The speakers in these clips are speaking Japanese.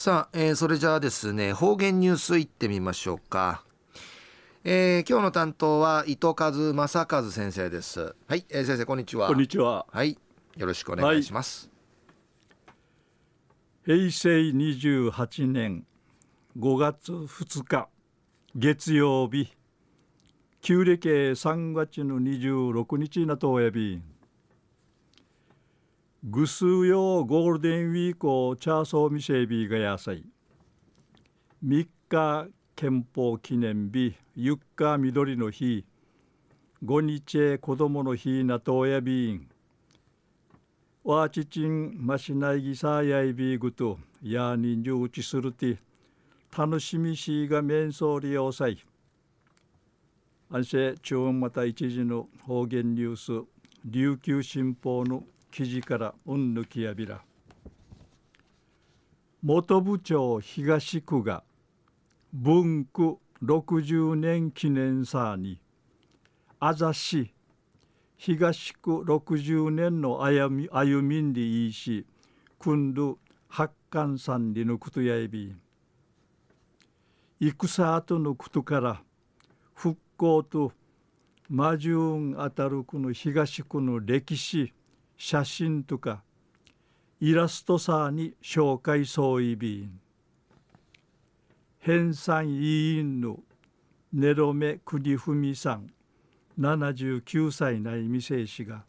さあ、えー、それじゃあですね方言ニュースいってみましょうか、えー、今日の担当は糸数正和先生です。はい、えー、先生こんにちは。こんにちは。はいよろしくお願いします、はい、平成28年5月2日月曜日旧暦3月の26日なとおやびぐすうよゴールデンウィークをチャーソーミシェビーがやさい。3日憲法記念日ゆっか緑の日5日子供の日なとおやびん。わちちんましないぎさやいびぐとやにんじゅうちするて楽しみしが面相利用さい。安政中央また一時の方言ニュース琉球新報の記事からうんぬきやびら。元部長東区が文区60年記念祭にあざし東区60年の歩み歩みんでいいし君る八貫さんりのことやいび。戦後のことから復興と魔順あたるこの東区の歴史写真とかイラストさに紹介総意便編纂委員のネロメ国文さん79歳内未成氏が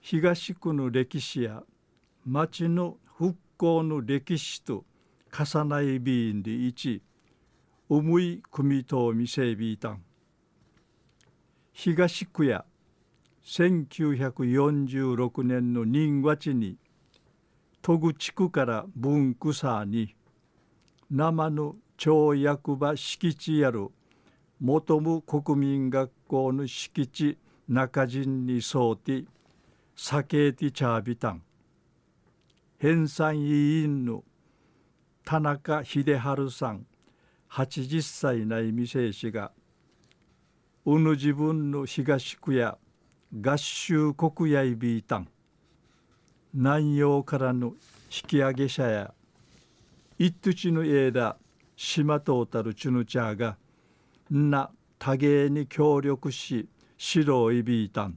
東区の歴史や町の復興の歴史と重ない便で一重い組と未成ビータン東区や1946年の人月に戸口地区から文区さに生の町役場敷地やる元武国民学校の敷地中陣に沿って酒て茶びたん編纂委員の田中秀治さん80歳内未成氏がうぬ自分の東区や合衆国やいびいたん。南洋からの引き上げ者や一土の枝島とうたるチュヌチャーがな多芸に協力し白いびいたん。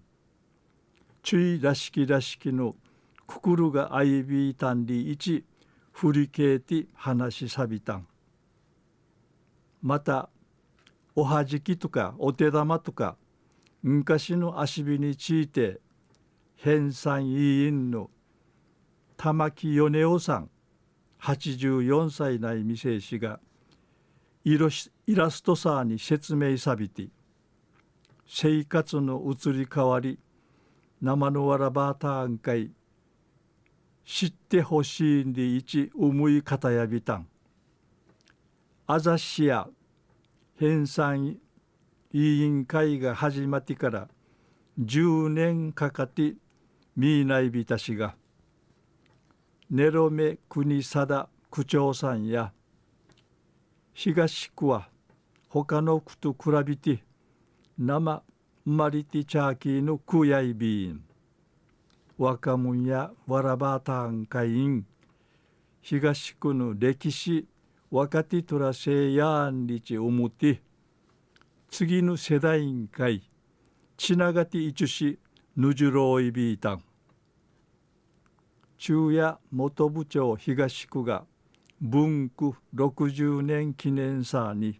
注意らしきらしきのくくるがあいびいたんりいち振りけて話しさびたん。またおはじきとかお手玉とか昔の足火について編纂委員の玉木米夫さん84歳内未成氏がイラストサーに説明さびて生活の移り変わり生のわらばたんかい知ってほしいんで一思い方やびたん。あざしや編纂委員会が始まってから10年かかって見ないびたしがネロメ国貞区長さんや東区は他の区と比べて生マリティチャーキーの区やいびん。若者やわらばたん会員東区の歴史若手トラセやんりちおもて次の世代委員会ちながていちしぬじゅろいびいたん。中夜元部長東区が文区60年記念祭に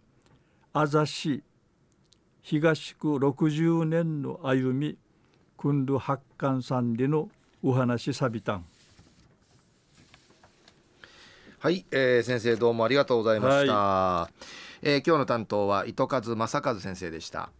あざし東区60年の歩み君る八貫さんでのお話さびたん。はい、えー、先生どうもありがとうございました、はい、え、今日の担当は糸数正和先生でした。